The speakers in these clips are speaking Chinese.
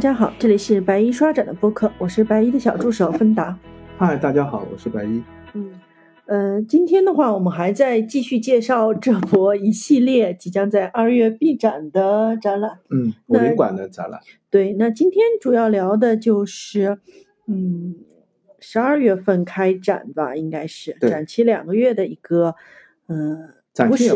家好，这里是白衣刷展的播客，我是白衣的小助手芬达。嗨，大家好，我是白衣。嗯，呃，今天的话，我们还在继续介绍这波一系列即将在二月闭展的展览。嗯，武林馆的展览。对，那今天主要聊的就是，嗯，十二月份开展吧，应该是展期两个月的一个，嗯。不是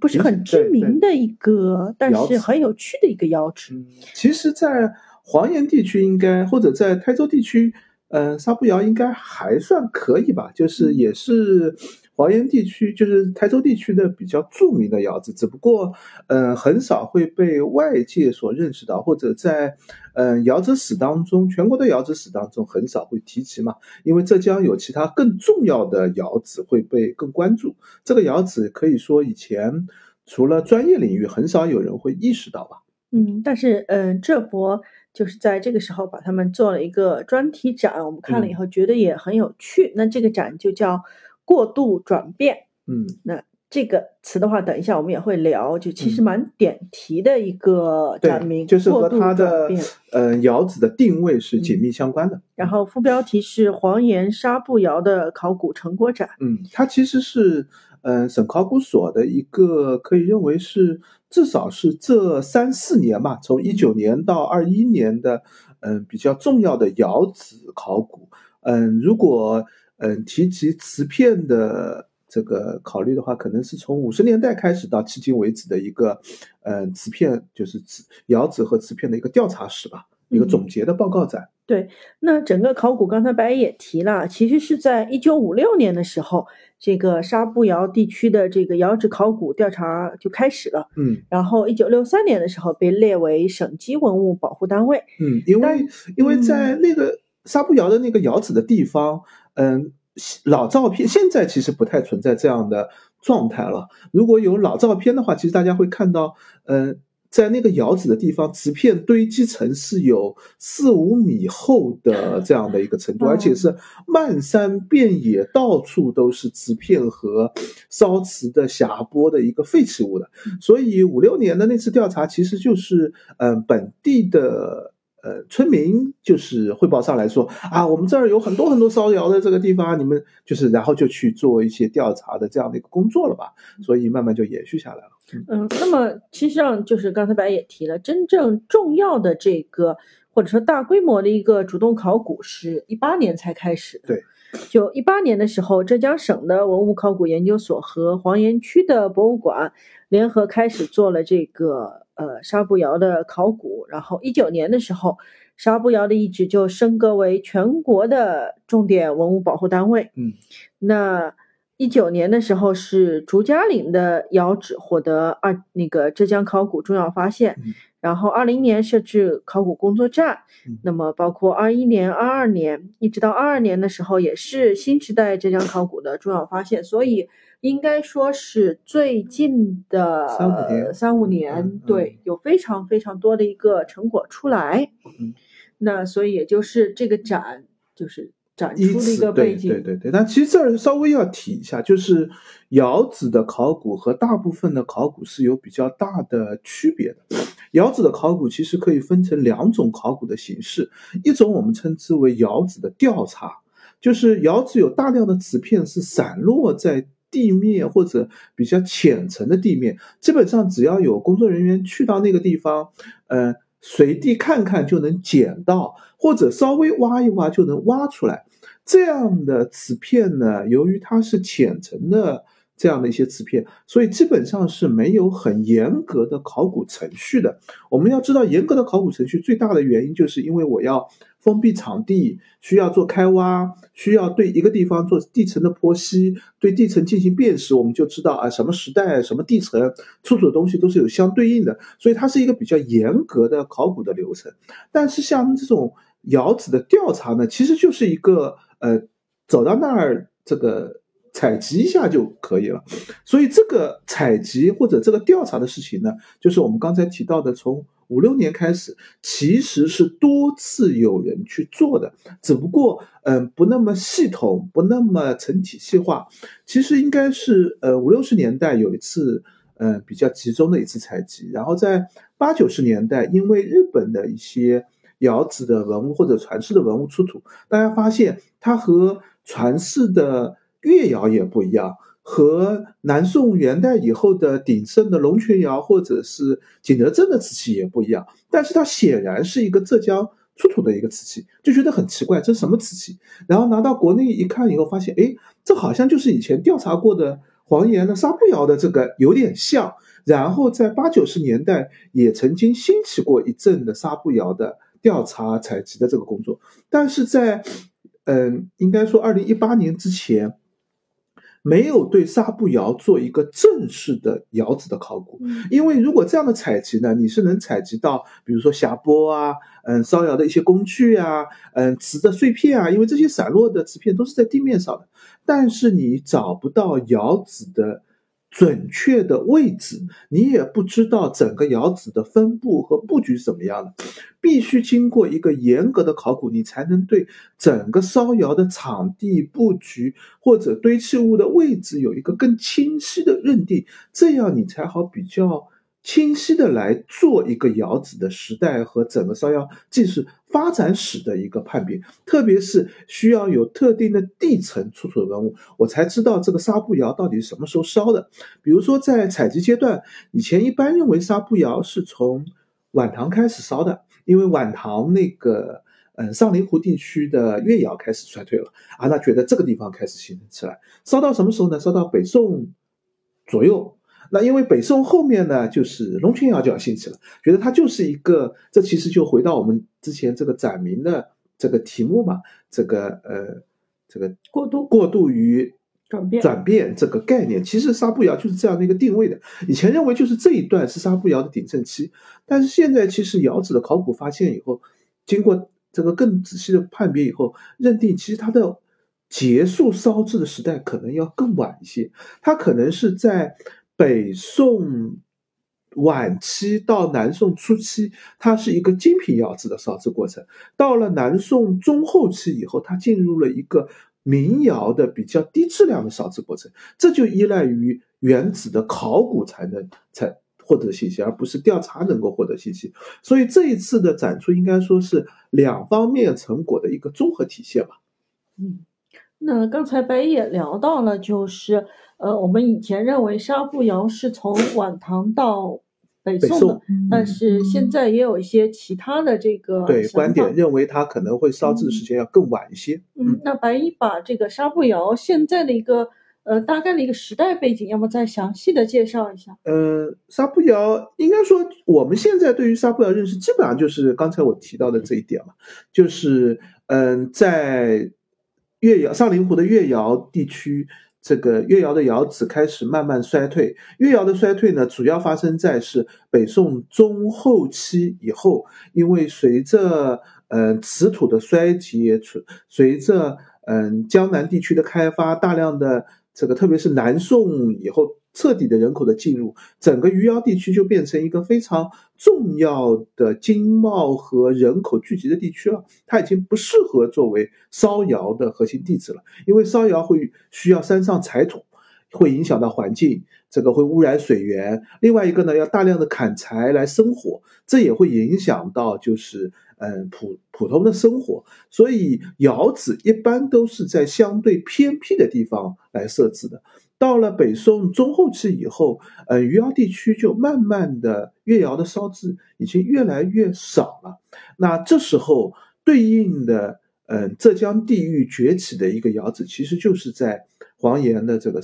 不是很知名的一个，但是很有趣的一个窑址。其实，在黄岩地区应该，或者在台州地区，嗯，沙布窑应该还算可以吧，就是也是。黄岩地区就是台州地区的比较著名的窑子，只不过，嗯，很少会被外界所认识到，或者在，嗯，窑子史当中，全国的窑子史当中很少会提及嘛。因为浙江有其他更重要的窑子会被更关注。这个窑子可以说以前除了专业领域，很少有人会意识到吧。嗯，但是，嗯，这波就是在这个时候把他们做了一个专题展，我们看了以后觉得也很有趣。那这个展就叫。过度转变，嗯，那这个词的话，等一下我们也会聊，就其实蛮点题的一个展名，就是和它的呃窑址的定位是紧密相关的。然后副标题是黄岩纱布窑的考古成果展，嗯，它其实是嗯省考古所的一个可以认为是至少是这三四年吧，从一九年到二一年的嗯比较重要的窑址考古，嗯，如果。嗯，提及瓷片的这个考虑的话，可能是从五十年代开始到迄今为止的一个，嗯，瓷片就是瓷窑址和瓷片的一个调查史吧，一个总结的报告展。对，那整个考古刚才白也提了，其实是在一九五六年的时候，这个沙布窑地区的这个窑址考古调查就开始了。嗯，然后一九六三年的时候被列为省级文物保护单位。嗯，因为因为在那个沙布窑的那个窑址的地方。嗯，老照片现在其实不太存在这样的状态了。如果有老照片的话，其实大家会看到，嗯，在那个窑址的地方，瓷片堆积层是有四五米厚的这样的一个程度，而且是漫山遍野，到处都是瓷片和烧瓷的匣钵的一个废弃物的。所以五六年的那次调查，其实就是嗯本地的。呃，村民就是汇报上来说啊，我们这儿有很多很多烧窑的这个地方，你们就是然后就去做一些调查的这样的一个工作了吧，所以慢慢就延续下来了。嗯，那么其实上就是刚才白也提了，真正重要的这个或者说大规模的一个主动考古是一八年才开始。对，就一八年的时候，浙江省的文物考古研究所和黄岩区的博物馆联合开始做了这个。呃，沙布窑的考古，然后一九年的时候，沙布窑的遗址就升格为全国的重点文物保护单位。嗯，那一九年的时候是竹家岭的窑址获得二那个浙江考古重要发现，然后二零年设置考古工作站，那么包括二一年、二二年，一直到二二年的时候，也是新时代浙江考古的重要发现，所以。应该说是最近的三五年，三五年，对，有非常非常多的一个成果出来。嗯，那所以也就是这个展，就是展出的一个背景。对对对，但其实这儿稍微要提一下，就是窑址的考古和大部分的考古是有比较大的区别的。窑址的考古其实可以分成两种考古的形式，一种我们称之为窑址的调查，就是窑址有大量的瓷片是散落在。地面或者比较浅层的地面，基本上只要有工作人员去到那个地方，呃，随地看看就能捡到，或者稍微挖一挖就能挖出来。这样的瓷片呢，由于它是浅层的这样的一些瓷片，所以基本上是没有很严格的考古程序的。我们要知道，严格的考古程序最大的原因就是因为我要。封闭场地需要做开挖，需要对一个地方做地层的剖析，对地层进行辨识，我们就知道啊，什么时代、什么地层出土的东西都是有相对应的，所以它是一个比较严格的考古的流程。但是像这种窑址的调查呢，其实就是一个呃，走到那儿这个采集一下就可以了。所以这个采集或者这个调查的事情呢，就是我们刚才提到的从。五六年开始，其实是多次有人去做的，只不过，嗯，不那么系统，不那么成体系化。其实应该是，呃，五六十年代有一次，嗯，比较集中的一次采集。然后在八九十年代，因为日本的一些窑址的文物或者传世的文物出土，大家发现它和传世的越窑也不一样，和南宋元代以后的鼎盛的龙泉窑或者是景德镇的瓷器也不一样。但是它显然是一个浙江出土的一个瓷器，就觉得很奇怪，这什么瓷器？然后拿到国内一看以后，发现，哎，这好像就是以前调查过的黄岩的纱布窑的这个有点像。然后在八九十年代也曾经兴起过一阵的纱布窑的调查采集的这个工作，但是在，嗯，应该说二零一八年之前，没有对纱布窑做一个正式的窑址的考古，因为如果这样的采集呢，你是能采集到，比如说匣钵啊，嗯，烧窑的一些工具啊，嗯，瓷的碎片啊，因为这些散落的瓷片都是在地面上的，但是你找不到窑址的。准确的位置，你也不知道整个窑址的分布和布局怎么样的，必须经过一个严格的考古，你才能对整个烧窑的场地布局或者堆砌物的位置有一个更清晰的认定，这样你才好比较。清晰的来做一个窑址的时代和整个烧窑技术发展史的一个判别，特别是需要有特定的地层出土的文物，我才知道这个纱布窑到底什么时候烧的。比如说在采集阶段，以前一般认为纱布窑是从晚唐开始烧的，因为晚唐那个嗯上林湖地区的越窑开始衰退了啊，那觉得这个地方开始形成起来，烧到什么时候呢？烧到北宋左右。那因为北宋后面呢，就是龙泉窑就要兴起了，觉得它就是一个，这其实就回到我们之前这个展明的这个题目嘛，这个呃，这个过度过度于转变转变这个概念，其实纱布窑就是这样的一个定位的。以前认为就是这一段是纱布窑的鼎盛期，但是现在其实窑址的考古发现以后，经过这个更仔细的判别以后，认定其实它的结束烧制的时代可能要更晚一些，它可能是在。北宋晚期到南宋初期，它是一个精品窑址的烧制过程。到了南宋中后期以后，它进入了一个民窑的比较低质量的烧制过程。这就依赖于原址的考古才能才获得信息，而不是调查能够获得信息。所以这一次的展出应该说是两方面成果的一个综合体现吧。嗯，那刚才白也聊到了，就是。呃，我们以前认为纱布窑是从晚唐到北宋的，但是现在也有一些其他的这个对观点认为它可能会烧制的时间要更晚一些。嗯，那白一把这个纱布窑现在的一个呃大概的一个时代背景，要么再详细的介绍一下？呃，纱布窑应该说我们现在对于纱布窑认识基本上就是刚才我提到的这一点嘛，就是嗯，在越窑上林湖的越窑地区。这个越窑的窑址开始慢慢衰退，越窑的衰退呢，主要发生在是北宋中后期以后，因为随着嗯瓷土的衰竭，随随着嗯江南地区的开发，大量的这个特别是南宋以后。彻底的人口的进入，整个余姚地区就变成一个非常重要的经贸和人口聚集的地区了。它已经不适合作为烧窑的核心地址了，因为烧窑会需要山上采土，会影响到环境，这个会污染水源。另外一个呢，要大量的砍柴来生火，这也会影响到就是嗯普普通的生活。所以窑址一般都是在相对偏僻的地方来设置的。到了北宋中后期以后，呃，余姚地区就慢慢的越窑的烧制已经越来越少了。那这时候对应的，嗯，浙江地域崛起的一个窑址，其实就是在黄岩的这个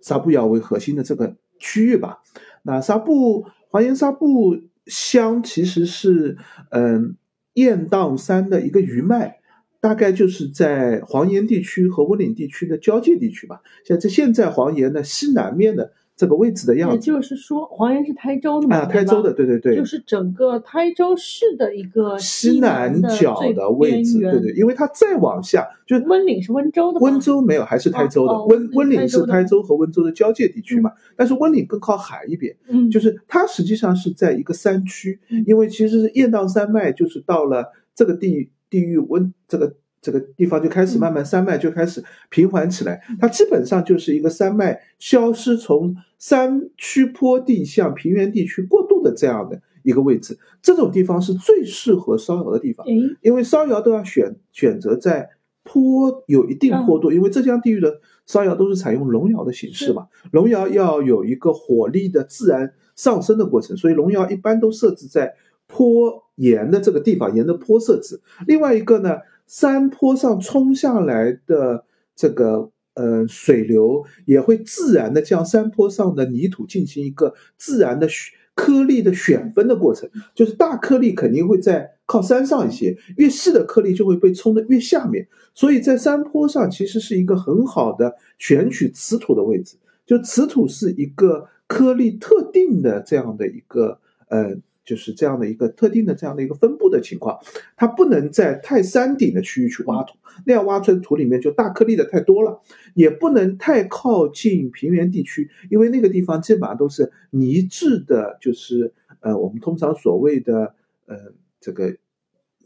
纱布窑为核心的这个区域吧。那纱布黄岩纱布乡其实是，嗯，雁荡山的一个余脉。大概就是在黄岩地区和温岭地区的交界地区吧，像在现在黄岩的西南面的这个位置的样子。也就是说，黄岩是台州的嘛？啊，台州的，对对对。就是整个台州市的一个西南角的位置，对对，因为它再往下就温岭是温州的。温州没有，还是台州的。温温岭是台州和温州的交界地区嘛？但是温岭更靠海一点，嗯，就是它实际上是在一个山区，因为其实是雁荡山脉，就是到了这个地。地域温这个这个地方就开始慢慢山脉就开始平缓起来，它基本上就是一个山脉消失，从山区坡地向平原地区过渡的这样的一个位置，这种地方是最适合烧窑的地方，因为烧窑都要选选择在坡有一定坡度，因为浙江地域的烧窑都是采用龙窑的形式嘛，龙窑要有一个火力的自然上升的过程，所以龙窑一般都设置在坡沿的这个地方，沿着坡设置。另外一个呢，山坡上冲下来的这个。呃，水流也会自然的将山坡上的泥土进行一个自然的颗粒的选分的过程，就是大颗粒肯定会在靠山上一些，越细的颗粒就会被冲的越下面，所以在山坡上其实是一个很好的选取瓷土的位置，就瓷土是一个颗粒特定的这样的一个呃。就是这样的一个特定的这样的一个分布的情况，它不能在太山顶的区域去挖土，那样挖出来的土里面就大颗粒的太多了，也不能太靠近平原地区，因为那个地方基本上都是泥质的，就是呃我们通常所谓的呃这个。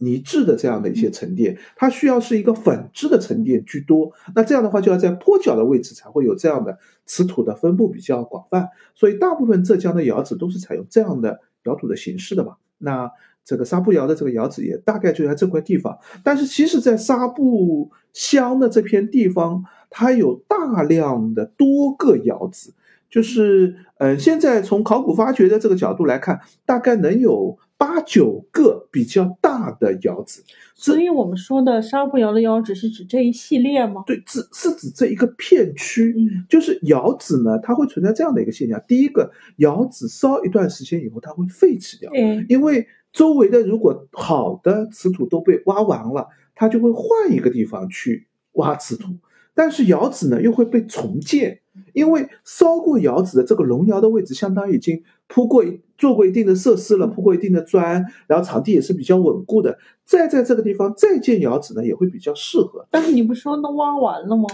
泥质的这样的一些沉淀，它需要是一个粉质的沉淀居多。那这样的话，就要在坡脚的位置才会有这样的瓷土的分布比较广泛。所以，大部分浙江的窑址都是采用这样的窑土的形式的吧。那这个纱布窑的这个窑址也大概就在这块地方。但是，其实，在纱布乡的这片地方，它有大量的多个窑址，就是嗯，现在从考古发掘的这个角度来看，大概能有。八九个比较大的窑址，所以我们说的沙布窑的窑址是指这一系列吗？对，指是指这一个片区。嗯，就是窑址呢，它会存在这样的一个现象：第一个，窑址烧一段时间以后，它会废弃掉，嗯，因为周围的如果好的瓷土都被挖完了，它就会换一个地方去挖瓷土，但是窑址呢又会被重建。因为烧过窑址的这个龙窑的位置，相当于已经铺过、做过一定的设施了，铺过一定的砖，然后场地也是比较稳固的。再在这个地方再建窑址呢，也会比较适合。但是你不说都挖完了吗？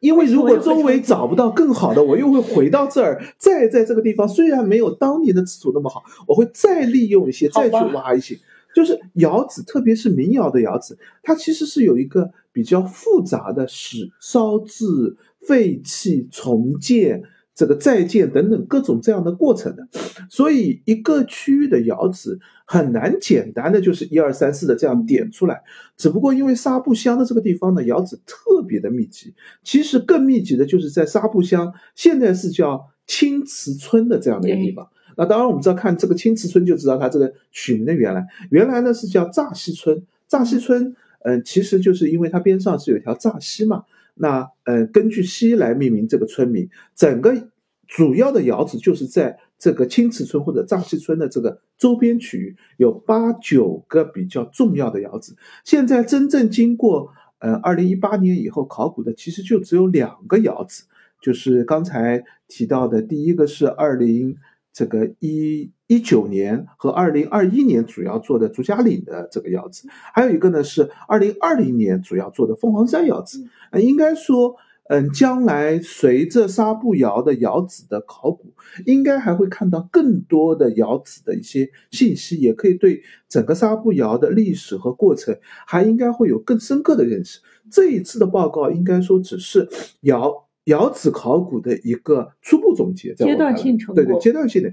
因为如果周围找不到更好的，我又会回到这儿，再在这个地方，虽然没有当年的瓷土那么好，我会再利用一些，再去挖一些。就是窑址，特别是民窑的窑址，它其实是有一个比较复杂的使烧制。废弃、重建、这个再建等等各种这样的过程的，所以一个区域的窑址很难简单的就是一二三四的这样点出来。只不过因为沙布乡的这个地方呢，窑址特别的密集，其实更密集的就是在沙布乡，现在是叫青瓷村的这样的一个地方。那当然我们知道看这个青瓷村就知道它这个取名的原来，原来呢是叫乍溪村。乍溪村，嗯，其实就是因为它边上是有条乍溪嘛。那呃，根据溪来命名这个村名，整个主要的窑址就是在这个青瓷村或者乍溪村的这个周边区域，有八九个比较重要的窑址。现在真正经过呃二零一八年以后考古的，其实就只有两个窑址，就是刚才提到的第一个是二零。这个一一九年和二零二一年主要做的竹家岭的这个窑址，还有一个呢是二零二零年主要做的凤凰山窑址。呃，应该说，嗯，将来随着沙布窑的窑址的考古，应该还会看到更多的窑址的一些信息，也可以对整个沙布窑的历史和过程，还应该会有更深刻的认识。这一次的报告应该说只是窑。窑址考古的一个初步总结，阶段性成果，对对，阶段性的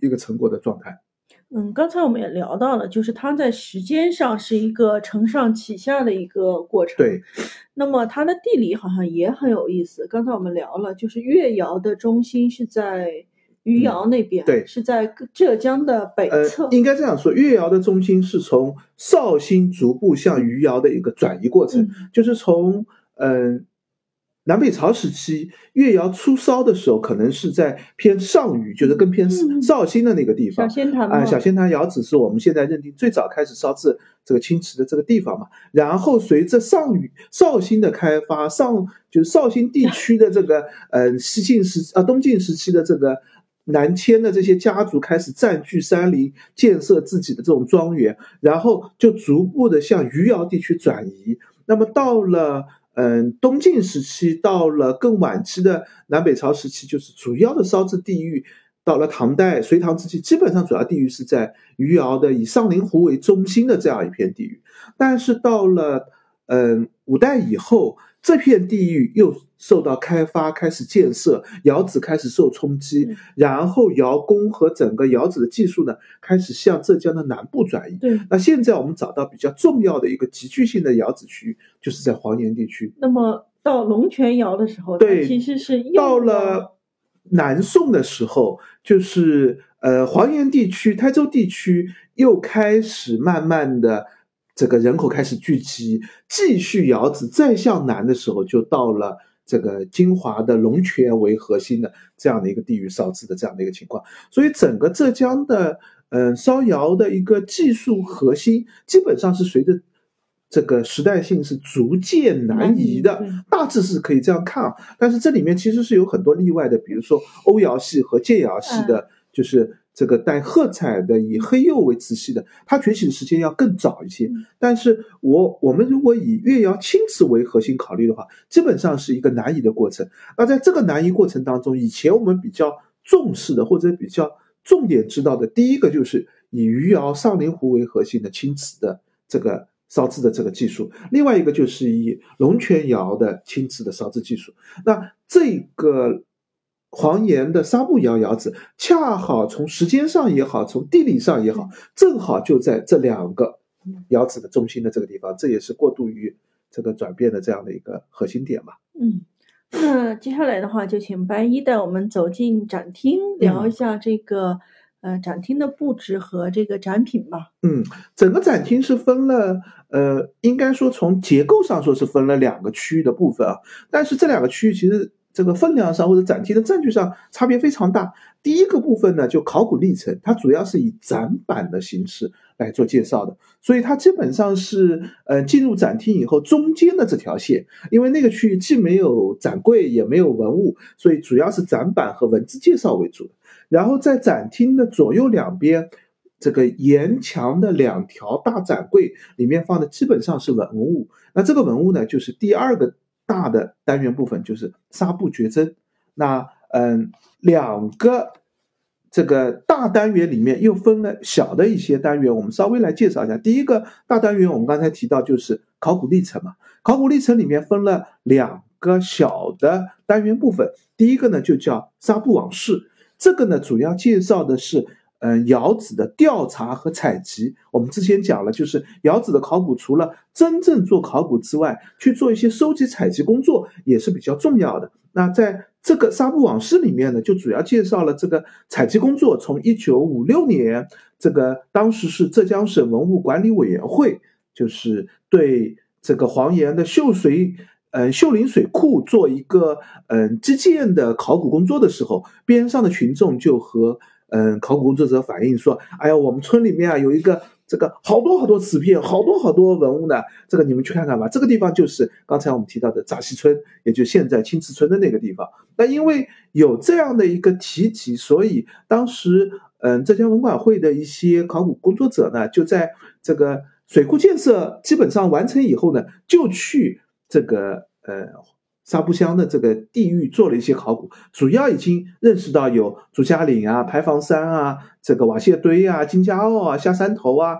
一个成果的状态。嗯，刚才我们也聊到了，就是它在时间上是一个承上启下的一个过程。对。那么它的地理好像也很有意思。刚才我们聊了，就是越窑的中心是在余姚那边，对，是在浙江的北侧。应该这样说，越窑的中心是从绍兴逐步向余姚的一个转移过程，就是从嗯。南北朝时期，越窑出烧的时候，可能是在偏上虞，就是更偏绍兴的那个地方。小仙堂啊，小仙堂窑址是我们现在认定最早开始烧制这个青瓷的这个地方嘛。然后随着上虞、绍兴的开发，上就是绍兴地区的这个呃西晋时啊东晋时期的这个南迁的这些家族开始占据山林，建设自己的这种庄园，然后就逐步的向余姚地区转移。那么到了。嗯，东晋时期到了更晚期的南北朝时期，就是主要的烧制地域。到了唐代、隋唐之期，基本上主要地域是在余姚的以上林湖为中心的这样一片地域。但是到了嗯五代以后，这片地域又受到开发，开始建设，窑址开始受冲击，然后窑工和整个窑址的技术呢，开始向浙江的南部转移。对，那现在我们找到比较重要的一个集聚性的窑址区域，就是在黄岩地区。那么到龙泉窑的时候，对，其实是到了南宋的时候，就是呃黄岩地区、台州地区又开始慢慢的。这个人口开始聚集，继续窑址再向南的时候，就到了这个金华的龙泉为核心的这样的一个地域烧制的这样的一个情况。所以整个浙江的嗯烧窑的一个技术核心，基本上是随着这个时代性是逐渐南移的，大致是可以这样看啊。但是这里面其实是有很多例外的，比如说欧窑系和建窑系的，就是。这个带褐彩的，以黑釉为瓷器的，它崛起的时间要更早一些。但是我我们如果以越窑青瓷为核心考虑的话，基本上是一个南移的过程。那在这个南移过程当中，以前我们比较重视的或者比较重点知道的，第一个就是以余姚上林湖为核心的青瓷的这个烧制的这个技术，另外一个就是以龙泉窑的青瓷的烧制技术。那这个。黄岩的沙布窑窑址，恰好从时间上也好，从地理上也好，正好就在这两个窑址的中心的这个地方，这也是过渡于这个转变的这样的一个核心点嘛。嗯，那接下来的话，就请白一带我们走进展厅，聊一下这个呃展厅的布置和这个展品吧。嗯，整个展厅是分了呃，应该说从结构上说是分了两个区域的部分啊，但是这两个区域其实。这个分量上或者展厅的占据上差别非常大。第一个部分呢，就考古历程，它主要是以展板的形式来做介绍的，所以它基本上是呃进入展厅以后中间的这条线，因为那个区域既没有展柜也没有文物，所以主要是展板和文字介绍为主。然后在展厅的左右两边，这个沿墙的两条大展柜里面放的基本上是文物。那这个文物呢，就是第二个。大的单元部分就是纱布绝针，那嗯，两个这个大单元里面又分了小的一些单元，我们稍微来介绍一下。第一个大单元我们刚才提到就是考古历程嘛，考古历程里面分了两个小的单元部分，第一个呢就叫纱布往事，这个呢主要介绍的是。嗯，窑址的调查和采集，我们之前讲了，就是窑址的考古，除了真正做考古之外，去做一些收集采集工作也是比较重要的。那在这个纱布往事里面呢，就主要介绍了这个采集工作，从一九五六年，这个当时是浙江省文物管理委员会，就是对这个黄岩的秀水，嗯，秀林水库做一个嗯基建的考古工作的时候，边上的群众就和。嗯，考古工作者反映说：“哎呀，我们村里面啊有一个这个好多好多瓷片，好多好多文物呢。这个你们去看看吧。这个地方就是刚才我们提到的扎西村，也就现在青瓷村的那个地方。那因为有这样的一个提及，所以当时嗯，浙江文管会的一些考古工作者呢，就在这个水库建设基本上完成以后呢，就去这个呃。”沙布乡的这个地域做了一些考古，主要已经认识到有朱家岭啊、牌坊山啊、这个瓦屑堆啊、金家坳啊、下山头啊、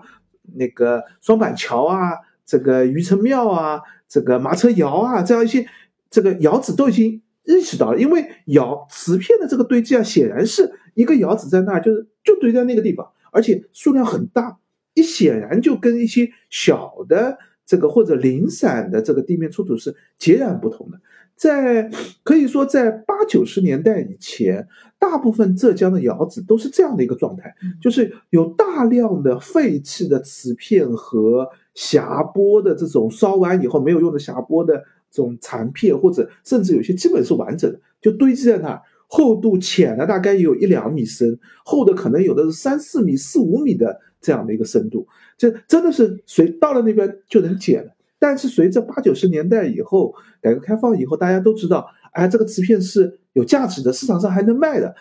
那个双板桥啊、这个余城庙啊、这个马车窑啊，这样一些这个窑址都已经认识到了。因为窑瓷片的这个堆积啊，显然是一个窑址在那儿，就是就堆在那个地方，而且数量很大，一显然就跟一些小的这个或者零散的这个地面出土是截然不同的。在可以说，在八九十年代以前，大部分浙江的窑址都是这样的一个状态，就是有大量的废弃的瓷片和匣钵的这种烧完以后没有用的匣钵的这种残片，或者甚至有些基本是完整的，就堆积在那儿，厚度浅的大概有一两米深，厚的可能有的是三四米、四五米的这样的一个深度，这真的是随到了那边就能捡了。但是随着八九十年代以后，改革开放以后，大家都知道，哎，这个瓷片是有价值的，市场上还能卖的。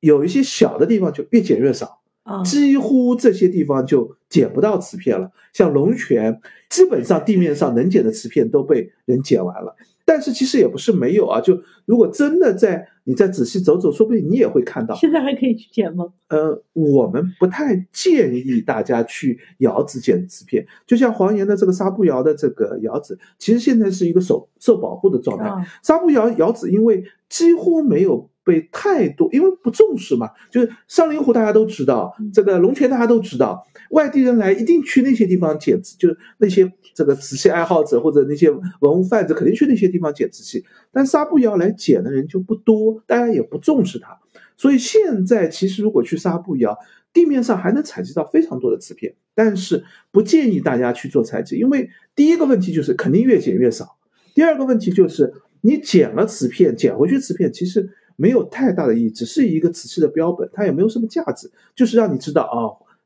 有一些小的地方就越捡越少，几乎这些地方就捡不到瓷片了。像龙泉，基本上地面上能捡的瓷片都被人捡完了。但是其实也不是没有啊，就如果真的在你再仔细走走，说不定你也会看到。现在还可以去捡吗？呃，我们不太建议大家去窑子捡瓷片。就像黄岩的这个纱布窑的这个窑子，其实现在是一个受受保护的状态。纱布窑窑子因为几乎没有。被太多，因为不重视嘛，就是上林湖大家都知道，这个龙泉大家都知道，外地人来一定去那些地方捡，就是那些这个瓷器爱好者或者那些文物贩子肯定去那些地方捡瓷器，但纱布窑来捡的人就不多，大家也不重视它，所以现在其实如果去纱布窑，地面上还能采集到非常多的瓷片，但是不建议大家去做采集，因为第一个问题就是肯定越捡越少，第二个问题就是你捡了瓷片，捡回去瓷片其实。没有太大的意义，只是一个瓷器的标本，它也没有什么价值，就是让你知道啊，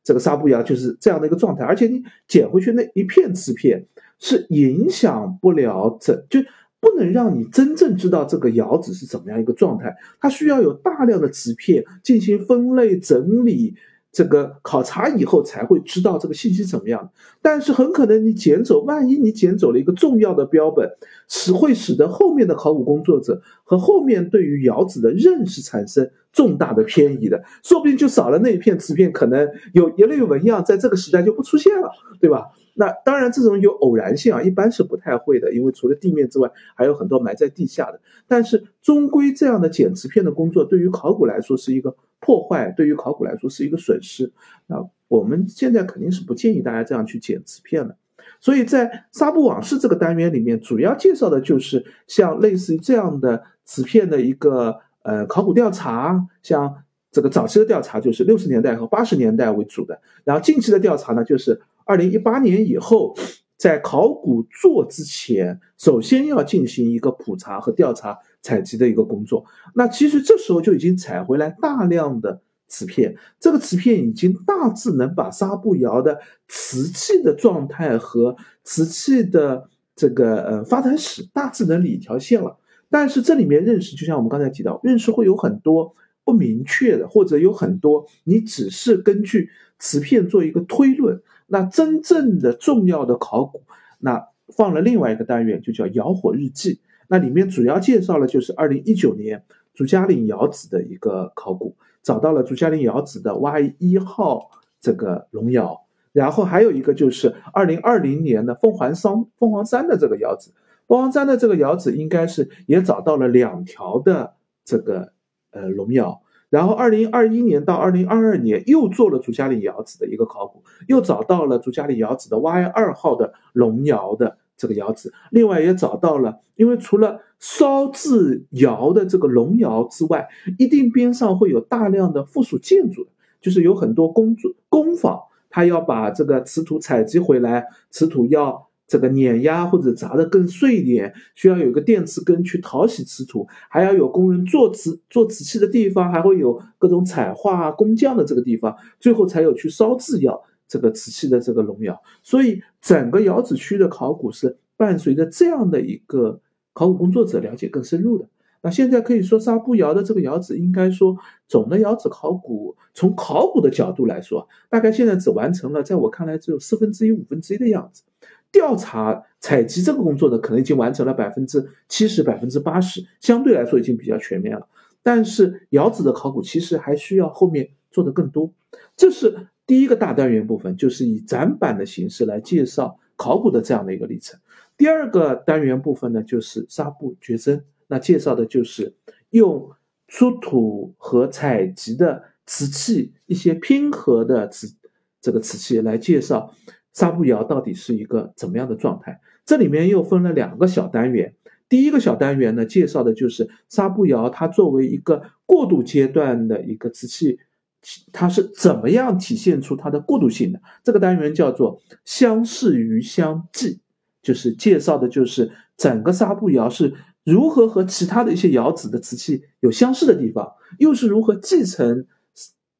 这个纱布窑就是这样的一个状态。而且你捡回去那一片瓷片是影响不了整，就不能让你真正知道这个窑址是怎么样一个状态。它需要有大量的瓷片进行分类整理。这个考察以后才会知道这个信息怎么样，但是很可能你捡走，万一你捡走了一个重要的标本，使会使得后面的考古工作者和后面对于窑子的认识产生重大的偏移的，说不定就少了那一片瓷片，可能有一类纹样在这个时代就不出现了，对吧？那当然，这种有偶然性啊，一般是不太会的，因为除了地面之外，还有很多埋在地下的。但是，终归这样的捡瓷片的工作，对于考古来说是一个破坏，对于考古来说是一个损失。那我们现在肯定是不建议大家这样去捡瓷片的。所以在纱布往事这个单元里面，主要介绍的就是像类似于这样的瓷片的一个呃考古调查，像这个早期的调查就是六十年代和八十年代为主的，然后近期的调查呢就是。二零一八年以后，在考古做之前，首先要进行一个普查和调查采集的一个工作。那其实这时候就已经采回来大量的瓷片，这个瓷片已经大致能把纱布窑的瓷器的状态和瓷器的这个呃发展史大致能理一条线了。但是这里面认识，就像我们刚才提到，认识会有很多不明确的，或者有很多你只是根据瓷片做一个推论。那真正的重要的考古，那放了另外一个单元，就叫窑火日记。那里面主要介绍了就是二零一九年朱家岭窑址的一个考古，找到了朱家岭窑址的 Y 一号这个龙窑，然后还有一个就是二零二零年的凤凰山凤凰山的这个窑址，凤凰山的这个窑址应该是也找到了两条的这个呃龙窑。然后，二零二一年到二零二二年又做了朱家岭窑址的一个考古，又找到了朱家岭窑址的 Y 二号的龙窑的这个窑址。另外也找到了，因为除了烧制窑的这个龙窑之外，一定边上会有大量的附属建筑，就是有很多工作工坊，他要把这个瓷土采集回来，瓷土要。这个碾压或者砸的更碎一点，需要有一个电磁根去淘洗瓷土，还要有工人做瓷做瓷器的地方，还会有各种彩画工匠的这个地方，最后才有去烧制窑这个瓷器的这个龙窑。所以整个窑址区的考古是伴随着这样的一个考古工作者了解更深入的。那现在可以说纱布窑的这个窑址，应该说总的窑址考古，从考古的角度来说，大概现在只完成了，在我看来只有四分之一、五分之一的样子。调查采集这个工作呢，可能已经完成了百分之七十、百分之八十，相对来说已经比较全面了。但是窑址的考古其实还需要后面做的更多。这是第一个大单元部分，就是以展板的形式来介绍考古的这样的一个历程。第二个单元部分呢，就是纱布掘真，那介绍的就是用出土和采集的瓷器一些拼合的瓷这个瓷器来介绍。纱布窑到底是一个怎么样的状态？这里面又分了两个小单元。第一个小单元呢，介绍的就是纱布窑它作为一个过渡阶段的一个瓷器，它是怎么样体现出它的过渡性的？这个单元叫做相似于相继，就是介绍的就是整个纱布窑是如何和其他的一些窑址的瓷器有相似的地方，又是如何继承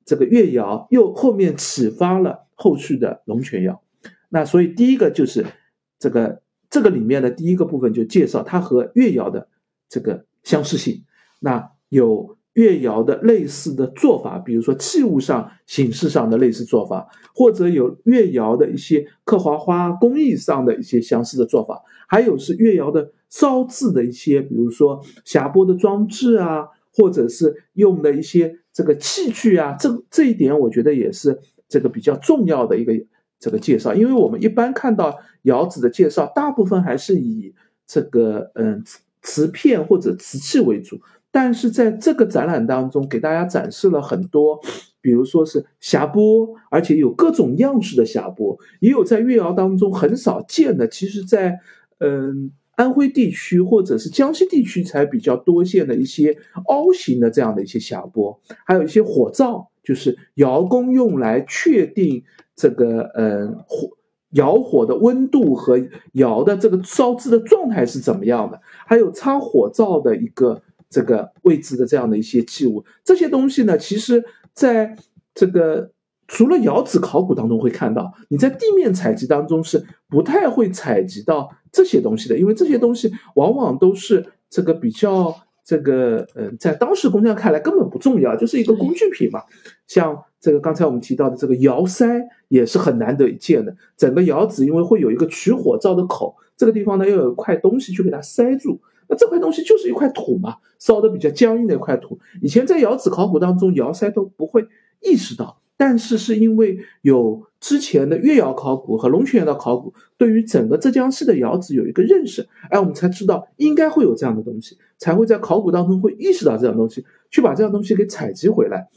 这个越窑，又后面启发了后续的龙泉窑。那所以第一个就是这个这个里面的第一个部分就介绍它和越窑的这个相似性。那有越窑的类似的做法，比如说器物上形式上的类似做法，或者有越窑的一些刻花花工艺上的一些相似的做法，还有是越窑的烧制的一些，比如说匣钵的装置啊，或者是用的一些这个器具啊，这这一点我觉得也是这个比较重要的一个这个介绍，因为我们一般看到窑子的介绍，大部分还是以这个嗯瓷瓷片或者瓷器为主。但是在这个展览当中，给大家展示了很多，比如说是匣钵，而且有各种样式的匣钵，也有在越窑当中很少见的，其实，在嗯安徽地区或者是江西地区才比较多见的一些凹形的这样的一些匣钵，还有一些火灶，就是窑工用来确定这个嗯火窑火的温度和窑的这个烧制的状态是怎么样的，还有插火灶的一个。这个位置的这样的一些器物，这些东西呢，其实在这个除了窑址考古当中会看到，你在地面采集当中是不太会采集到这些东西的，因为这些东西往往都是这个比较这个呃，在当时工匠看来根本不重要，就是一个工具品嘛。像这个刚才我们提到的这个窑塞也是很难得一见的，整个窑址因为会有一个取火灶的口，这个地方呢要有一块东西去给它塞住。那这块东西就是一块土嘛，烧的比较僵硬的一块土。以前在窑址考古当中，窑塞都不会意识到，但是是因为有之前的越窑考古和龙泉窑的考古，对于整个浙江市的窑址有一个认识，哎，我们才知道应该会有这样的东西，才会在考古当中会意识到这样东西，去把这样东西给采集回来。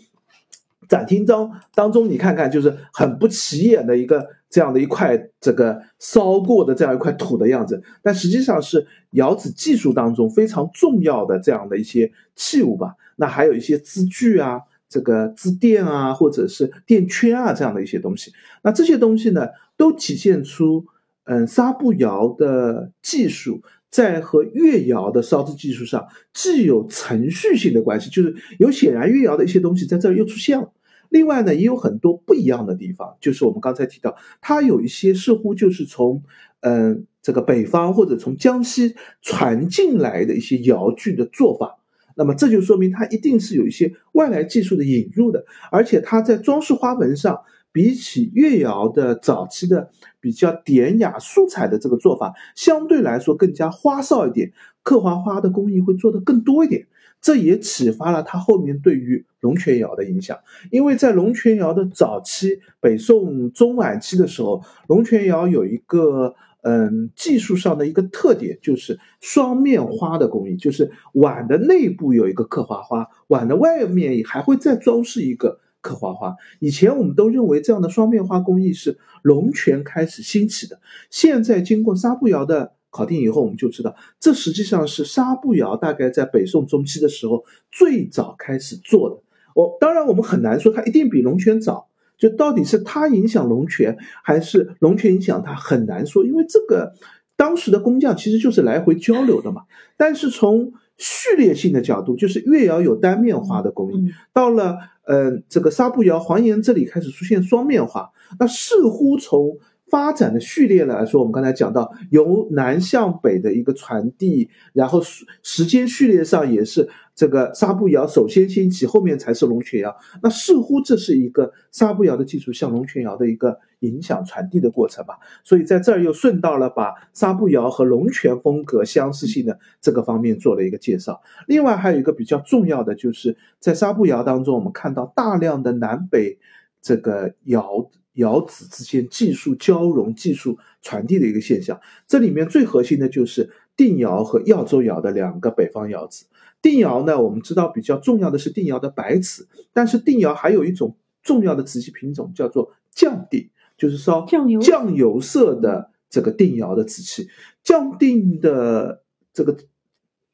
展厅当当中，你看看，就是很不起眼的一个这样的一块这个烧过的这样一块土的样子，但实际上是窑址技术当中非常重要的这样的一些器物吧。那还有一些支具啊，这个支垫啊，或者是垫圈啊这样的一些东西。那这些东西呢，都体现出嗯纱布窑的技术在和越窑的烧制技术上既有程序性的关系，就是有显然越窑的一些东西在这儿又出现了。另外呢，也有很多不一样的地方，就是我们刚才提到，它有一些似乎就是从，嗯，这个北方或者从江西传进来的一些窑具的做法，那么这就说明它一定是有一些外来技术的引入的，而且它在装饰花纹上，比起越窑的早期的比较典雅素彩的这个做法，相对来说更加花哨一点，刻花花的工艺会做得更多一点。这也启发了他后面对于龙泉窑的影响，因为在龙泉窑的早期，北宋中晚期的时候，龙泉窑有一个嗯技术上的一个特点，就是双面花的工艺，就是碗的内部有一个刻花花，碗的外面还会再装饰一个刻花花。以前我们都认为这样的双面花工艺是龙泉开始兴起的，现在经过纱布窑的。考定以后，我们就知道，这实际上是纱布窑大概在北宋中期的时候最早开始做的。我当然我们很难说它一定比龙泉早，就到底是它影响龙泉，还是龙泉影响它，很难说。因为这个当时的工匠其实就是来回交流的嘛。但是从序列性的角度，就是越窑有单面化的工艺，到了呃这个纱布窑黄岩这里开始出现双面化，那似乎从。发展的序列来说，我们刚才讲到由南向北的一个传递，然后时间序列上也是这个纱布窑首先兴起，后面才是龙泉窑。那似乎这是一个纱布窑的技术向龙泉窑的一个影响传递的过程吧。所以在这儿又顺道了把纱布窑和龙泉风格相似性的这个方面做了一个介绍。另外还有一个比较重要的，就是在纱布窑当中，我们看到大量的南北这个窑。窑子之间技术交融、技术传递的一个现象，这里面最核心的就是定窑和耀州窑的两个北方窑子。定窑呢，我们知道比较重要的是定窑的白瓷，但是定窑还有一种重要的瓷器品种叫做酱定，就是烧酱油酱油色的这个定窑的瓷器。酱定的这个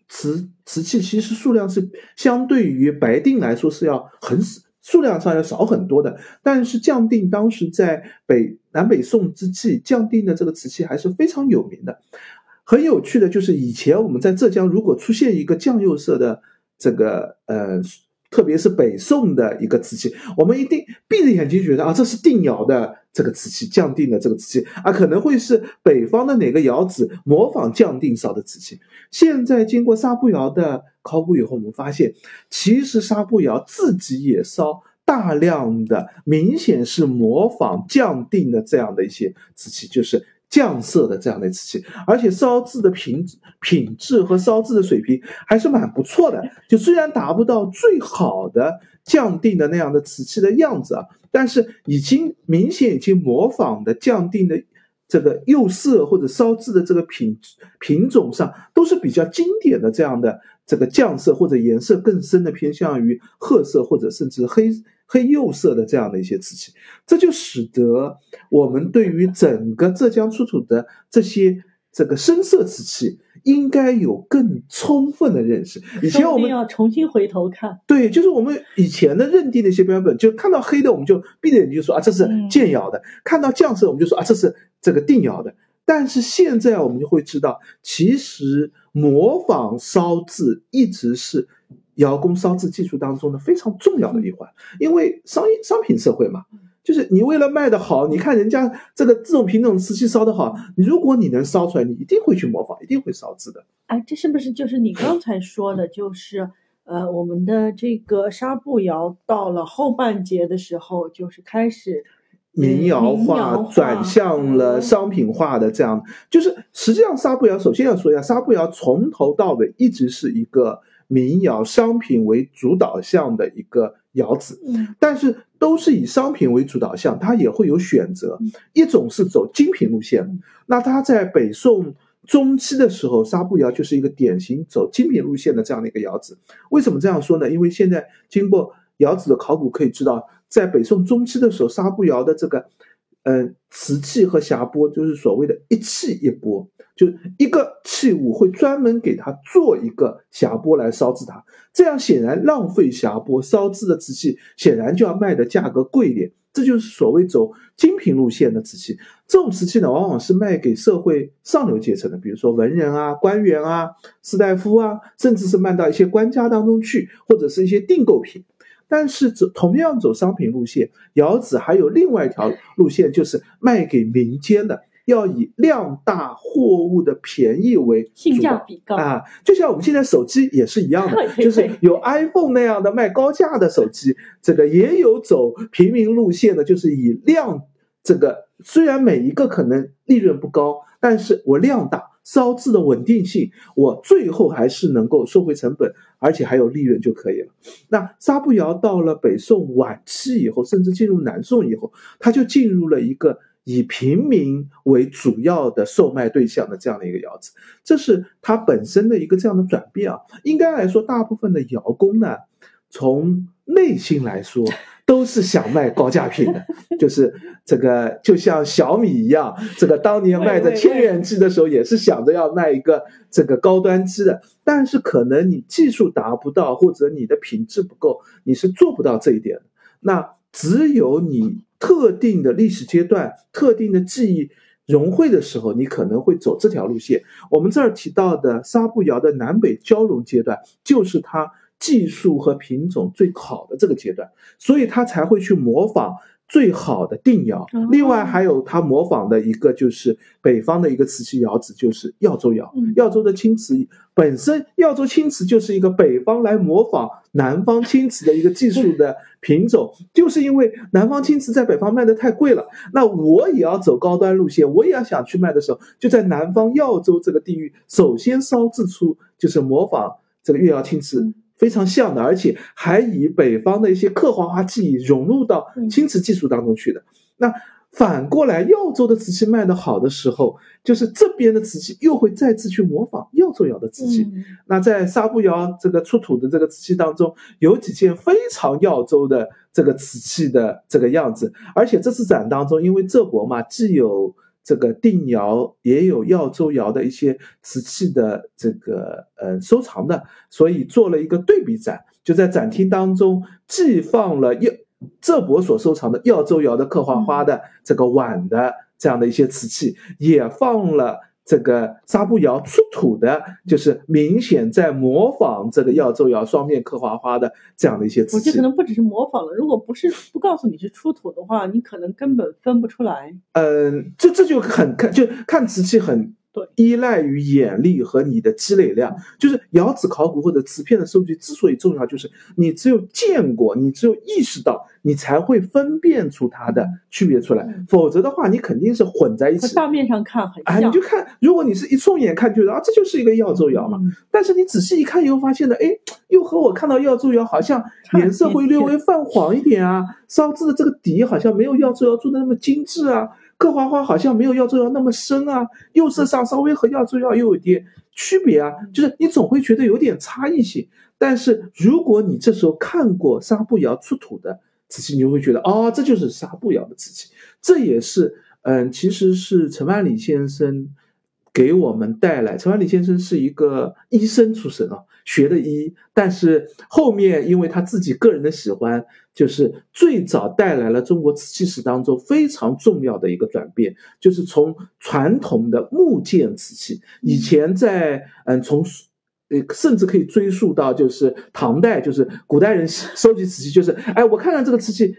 瓷瓷器其实数量是相对于白定来说是要很少。数量上要少很多的，但是酱定当时在北南北宋之际，酱定的这个瓷器还是非常有名的。很有趣的就是，以前我们在浙江如果出现一个酱釉色的这个呃特别是北宋的一个瓷器，我们一定闭着眼睛觉得啊，这是定窑的这个瓷器，匠定的这个瓷器啊，可能会是北方的哪个窑子模仿匠定烧的瓷器。现在经过纱布窑的考古以后，我们发现，其实纱布窑自己也烧大量的，明显是模仿匠定的这样的一些瓷器，就是。酱色的这样的瓷器，而且烧制的品品质和烧制的水平还是蛮不错的。就虽然达不到最好的匠定的那样的瓷器的样子啊，但是已经明显已经模仿的匠定的这个釉色或者烧制的这个品品种上都是比较经典的这样的这个酱色或者颜色更深的偏向于褐色或者甚至黑。黑釉色的这样的一些瓷器，这就使得我们对于整个浙江出土的这些这个深色瓷器应该有更充分的认识。以前我们要重新回头看，对，就是我们以前的认定的一些标本，就看到黑的我们就闭着眼睛就说啊这是建窑的，看到酱色我们就说啊这是这个定窑的。但是现在我们就会知道，其实模仿烧制一直是。窑工烧制技术当中的非常重要的一环，因为商业商品社会嘛，就是你为了卖的好，你看人家这个这种品种瓷器烧的好，如果你能烧出来，你一定会去模仿，一定会烧制的。哎，这是不是就是你刚才说的，就是呃，我们的这个纱布窑到了后半截的时候，就是开始民窑化，转向了商品化的这样，就是实际上纱布窑首先要说一下，纱布窑从头到尾一直是一个。民窑商品为主导向的一个窑子，嗯，但是都是以商品为主导向，它也会有选择。一种是走精品路线，那它在北宋中期的时候，纱布窑就是一个典型走精品路线的这样的一个窑子。为什么这样说呢？因为现在经过窑子的考古可以知道，在北宋中期的时候，纱布窑的这个。嗯，瓷器和匣钵就是所谓的一器一钵，就一个器物会专门给它做一个匣钵来烧制它，这样显然浪费匣钵，烧制的瓷器显然就要卖的价格贵一点，这就是所谓走精品路线的瓷器。这种瓷器呢，往往是卖给社会上流阶层的，比如说文人啊、官员啊、士大夫啊，甚至是卖到一些官家当中去，或者是一些订购品。但是走同样走商品路线，窑子还有另外一条路线，就是卖给民间的，要以量大货物的便宜为性价比高啊。就像我们现在手机也是一样的，就是有 iPhone 那样的卖高价的手机，这个也有走平民路线的，就是以量这个虽然每一个可能利润不高，但是我量大。烧制的稳定性，我最后还是能够收回成本，而且还有利润就可以了。那纱布窑到了北宋晚期以后，甚至进入南宋以后，它就进入了一个以平民为主要的售卖对象的这样的一个窑子，这是它本身的一个这样的转变啊。应该来说，大部分的窑工呢，从内心来说。都是想卖高价品的，就是这个，就像小米一样，这个当年卖的千元机的时候，也是想着要卖一个这个高端机的。但是可能你技术达不到，或者你的品质不够，你是做不到这一点的。那只有你特定的历史阶段、特定的记忆融汇的时候，你可能会走这条路线。我们这儿提到的纱布窑的南北交融阶段，就是它。技术和品种最好的这个阶段，所以他才会去模仿最好的定窑。另外还有他模仿的一个就是北方的一个瓷器窑址，就是耀州窑。耀州的青瓷本身，耀州青瓷就是一个北方来模仿南方青瓷的一个技术的品种。就是因为南方青瓷在北方卖的太贵了，那我也要走高端路线，我也要想去卖的时候，就在南方耀州这个地域首先烧制出就是模仿这个越窑青瓷。非常像的，而且还以北方的一些刻画化技艺融入到青瓷技术当中去的。那反过来，耀州的瓷器卖的好的时候，就是这边的瓷器又会再次去模仿耀州窑的瓷器。那在纱布窑这个出土的这个瓷器当中，有几件非常耀州的这个瓷器的这个样子。而且这次展当中，因为浙博嘛，既有这个定窑也有耀州窑的一些瓷器的这个呃收藏的，所以做了一个对比展，就在展厅当中既放了耀浙博所收藏的耀州窑的刻画花的这个碗的这样的一些瓷器，也放了这个纱布窑出土的，就是明显在模仿这个耀州窑双面刻花花的这样的一些瓷器。我这可能不只是模仿了，如果不是不告诉你是出土的话，你可能根本分不出来。嗯，这这就很看，就看瓷器很。依赖于眼力和你的积累量，就是窑址考古或者瓷片的收集之所以重要，就是你只有见过，你只有意识到，你才会分辨出它的区别出来。否则的话，你肯定是混在一起。大面上看很像，你就看，如果你是一冲眼看，觉得啊，这就是一个耀州窑嘛。但是你仔细一看以后，发现了，哎，又和我看到耀州窑好像颜色会略微泛黄一点啊，烧制的这个底好像没有耀州窑做的那么精致啊。刻花花好像没有耀州窑那么深啊，釉色上稍微和耀州窑又有点区别啊，就是你总会觉得有点差异性。但是如果你这时候看过纱布窑出土的瓷器，你就会觉得哦，这就是纱布窑的瓷器。这也是，嗯，其实是陈万里先生。给我们带来，陈万里先生是一个医生出身啊，学的医，但是后面因为他自己个人的喜欢，就是最早带来了中国瓷器史当中非常重要的一个转变，就是从传统的木件瓷器，以前在嗯从呃甚至可以追溯到就是唐代，就是古代人收集瓷器，就是哎我看看这个瓷器。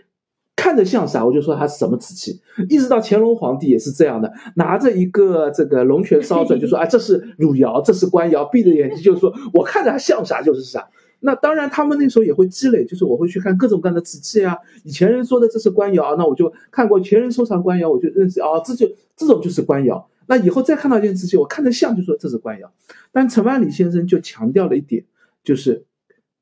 看着像啥，我就说它是什么瓷器。一直到乾隆皇帝也是这样的，拿着一个这个龙泉烧出来，就说啊，这是汝窑，这是官窑。闭着眼睛就说，我看着它像啥就是啥。那当然，他们那时候也会积累，就是我会去看各种各样的瓷器啊。以前人说的这是官窑，那我就看过前人收藏官窑，我就认识哦，这就这种就是官窑。那以后再看到一件瓷器，我看着像就说这是官窑。但陈万里先生就强调了一点，就是。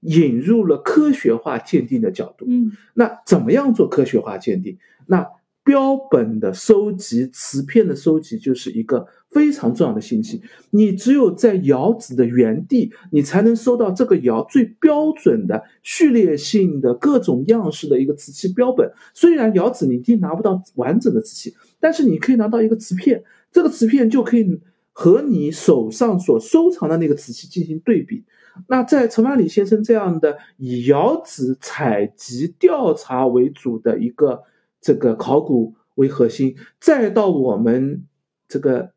引入了科学化鉴定的角度，嗯，那怎么样做科学化鉴定？那标本的收集、瓷片的收集就是一个非常重要的信息。你只有在窑址的原地，你才能收到这个窑最标准的序列性的各种样式的一个瓷器标本。虽然窑址你一定拿不到完整的瓷器，但是你可以拿到一个瓷片，这个瓷片就可以和你手上所收藏的那个瓷器进行对比。那在陈万里先生这样的以窑址采集调查为主的一个这个考古为核心，再到我们这个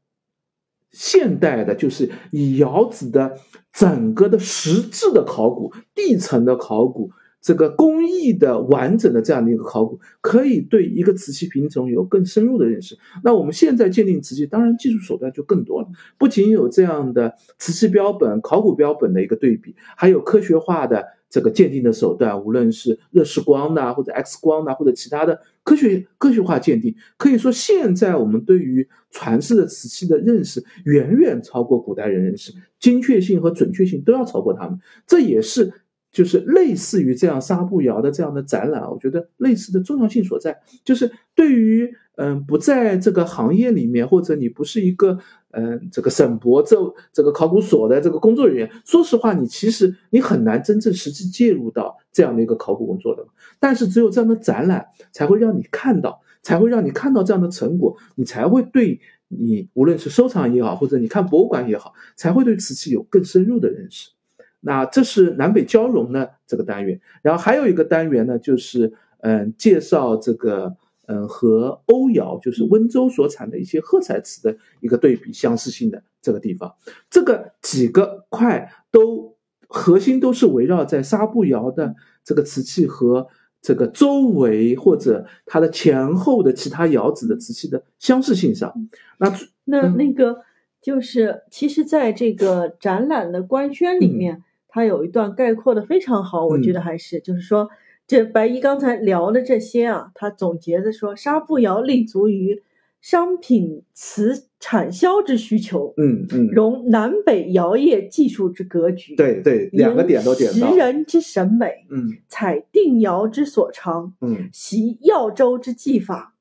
现代的，就是以窑址的整个的实质的考古、地层的考古。这个工艺的完整的这样的一个考古，可以对一个瓷器品种有更深入的认识。那我们现在鉴定瓷器，当然技术手段就更多了，不仅有这样的瓷器标本、考古标本的一个对比，还有科学化的这个鉴定的手段，无论是热释光的，或者 X 光的，或者其他的科学科学化鉴定。可以说，现在我们对于传世的瓷器的认识，远远超过古代人认识，精确性和准确性都要超过他们。这也是。就是类似于这样纱布窑的这样的展览，我觉得类似的重要性所在，就是对于嗯不在这个行业里面，或者你不是一个嗯这个省博这这个考古所的这个工作人员，说实话，你其实你很难真正实际介入到这样的一个考古工作的。但是只有这样的展览，才会让你看到，才会让你看到这样的成果，你才会对你无论是收藏也好，或者你看博物馆也好，才会对瓷器有更深入的认识。那这是南北交融呢这个单元，然后还有一个单元呢，就是嗯，介绍这个嗯和欧窑，就是温州所产的一些褐彩瓷的一个对比相似性的这个地方。这个几个块都核心都是围绕在纱布窑的这个瓷器和这个周围或者它的前后的其他窑址的瓷器的相似性上。那那那个就是，其实在这个展览的官宣里面。他有一段概括的非常好，我觉得还是就是说，这白衣刚才聊的这些啊，他总结的说，纱布窑立足于商品瓷产销之需求，嗯嗯，融南北窑业技术之格局，对对，两个点都点到，识人之审美，嗯，采定窑之所长，嗯，习耀州之技法。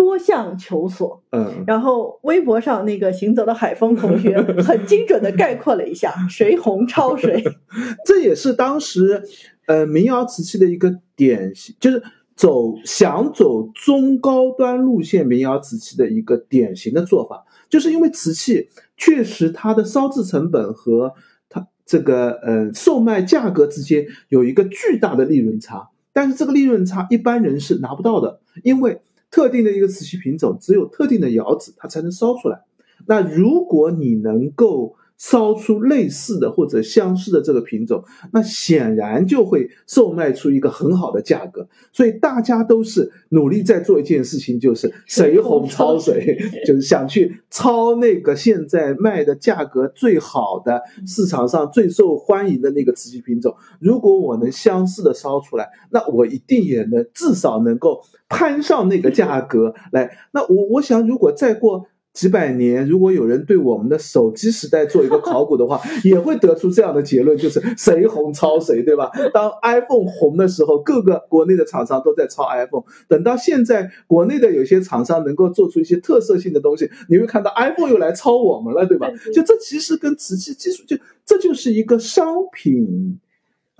多项求索，嗯，然后微博上那个行走的海风同学 很精准的概括了一下，谁红抄谁，这也是当时，呃，民谣瓷器的一个典型，就是走想走中高端路线民谣瓷器的一个典型的做法，就是因为瓷器确实它的烧制成本和它这个呃售卖价格之间有一个巨大的利润差，但是这个利润差一般人是拿不到的，因为。特定的一个瓷器品种，只有特定的窑址它才能烧出来。那如果你能够烧出类似的或者相似的这个品种，那显然就会售卖出一个很好的价格。所以大家都是努力在做一件事情，就是谁红抄谁，就是想去抄那个现在卖的价格最好的、市场上最受欢迎的那个瓷器品种。如果我能相似的烧出来，那我一定也能至少能够攀上那个价格来。那我我想，如果再过。几百年，如果有人对我们的手机时代做一个考古的话，也会得出这样的结论，就是谁红抄谁，对吧？当 iPhone 红的时候，各个国内的厂商都在抄 iPhone。等到现在，国内的有些厂商能够做出一些特色性的东西，你会看到 iPhone 又来抄我们了，对吧？就这其实跟瓷器技术，就这就是一个商品。